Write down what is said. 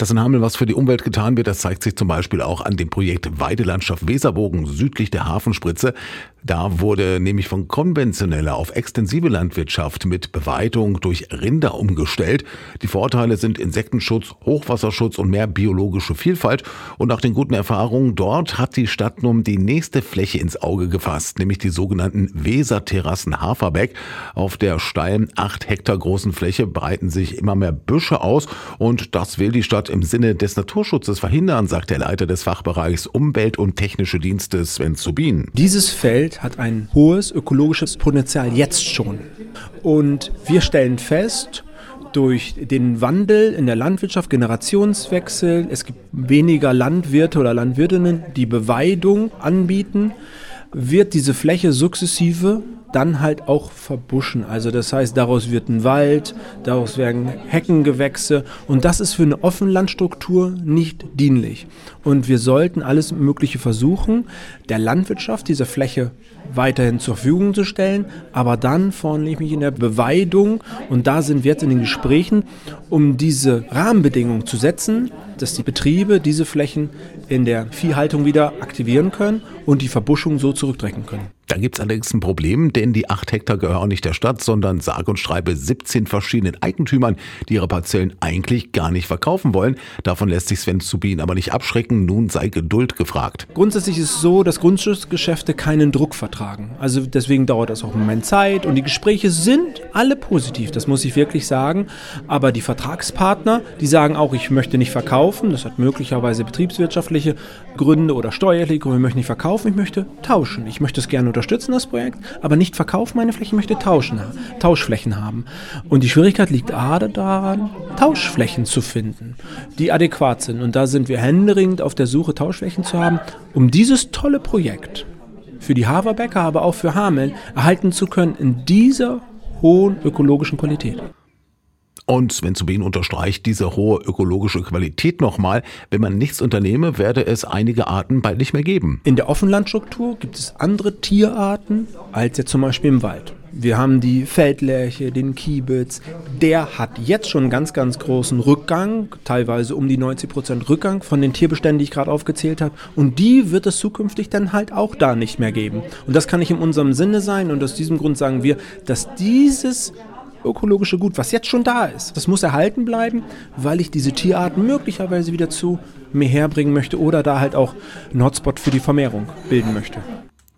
Dass in Hameln was für die Umwelt getan wird, das zeigt sich zum Beispiel auch an dem Projekt Weidelandschaft Weserbogen südlich der Hafenspritze. Da wurde nämlich von konventioneller auf extensive Landwirtschaft mit Beweidung durch Rinder umgestellt. Die Vorteile sind Insektenschutz, Hochwasserschutz und mehr biologische Vielfalt. Und nach den guten Erfahrungen dort hat die Stadt nun die nächste Fläche ins Auge gefasst, nämlich die sogenannten Weserterrassen Haferbeck. Auf der steilen acht Hektar großen Fläche breiten sich immer mehr Büsche aus und das will die Stadt im Sinne des Naturschutzes verhindern, sagt der Leiter des Fachbereichs Umwelt und Technische Dienste Sven Zubin. Dieses Feld hat ein hohes ökologisches Potenzial jetzt schon. Und wir stellen fest, durch den Wandel in der Landwirtschaft, Generationswechsel, es gibt weniger Landwirte oder Landwirtinnen, die Beweidung anbieten, wird diese Fläche sukzessive dann halt auch verbuschen. Also das heißt, daraus wird ein Wald, daraus werden Heckengewächse und das ist für eine Offenlandstruktur nicht dienlich. Und wir sollten alles Mögliche versuchen, der Landwirtschaft diese Fläche weiterhin zur Verfügung zu stellen, aber dann vornehmlich in der Beweidung und da sind wir jetzt in den Gesprächen, um diese Rahmenbedingungen zu setzen, dass die Betriebe diese Flächen in der Viehhaltung wieder aktivieren können und die Verbuschung so zurückdrängen können. Da gibt es allerdings ein Problem, denn die acht Hektar gehören nicht der Stadt, sondern sage und schreibe 17 verschiedenen Eigentümern, die ihre Parzellen eigentlich gar nicht verkaufen wollen. Davon lässt sich Sven Zubin aber nicht abschrecken. Nun sei Geduld gefragt. Grundsätzlich ist es so, dass Grundstücksgeschäfte keinen Druck vertragen. Also deswegen dauert das auch einen Moment Zeit und die Gespräche sind alle positiv, das muss ich wirklich sagen. Aber die Vertragspartner, die sagen auch, ich möchte nicht verkaufen. Das hat möglicherweise betriebswirtschaftliche Gründe oder steuerliche Gründe. Ich möchte nicht verkaufen, ich möchte tauschen. Ich möchte es gerne unterstützen unterstützen das Projekt, aber nicht verkaufen meine Flächen, möchte tauschen, Tauschflächen haben. Und die Schwierigkeit liegt gerade daran, Tauschflächen zu finden, die adäquat sind. Und da sind wir händeringend auf der Suche, Tauschflächen zu haben, um dieses tolle Projekt für die Haverbäcker, aber auch für Hameln erhalten zu können in dieser hohen ökologischen Qualität. Und Sven Zubin unterstreicht diese hohe ökologische Qualität nochmal. Wenn man nichts unternehme, werde es einige Arten bald nicht mehr geben. In der Offenlandstruktur gibt es andere Tierarten als jetzt zum Beispiel im Wald. Wir haben die Feldlerche, den Kiebitz. Der hat jetzt schon ganz, ganz großen Rückgang, teilweise um die 90 Prozent Rückgang von den Tierbeständen, die ich gerade aufgezählt habe. Und die wird es zukünftig dann halt auch da nicht mehr geben. Und das kann nicht in unserem Sinne sein. Und aus diesem Grund sagen wir, dass dieses ökologische Gut, was jetzt schon da ist, das muss erhalten bleiben, weil ich diese Tierarten möglicherweise wieder zu mir herbringen möchte oder da halt auch einen Hotspot für die Vermehrung bilden möchte.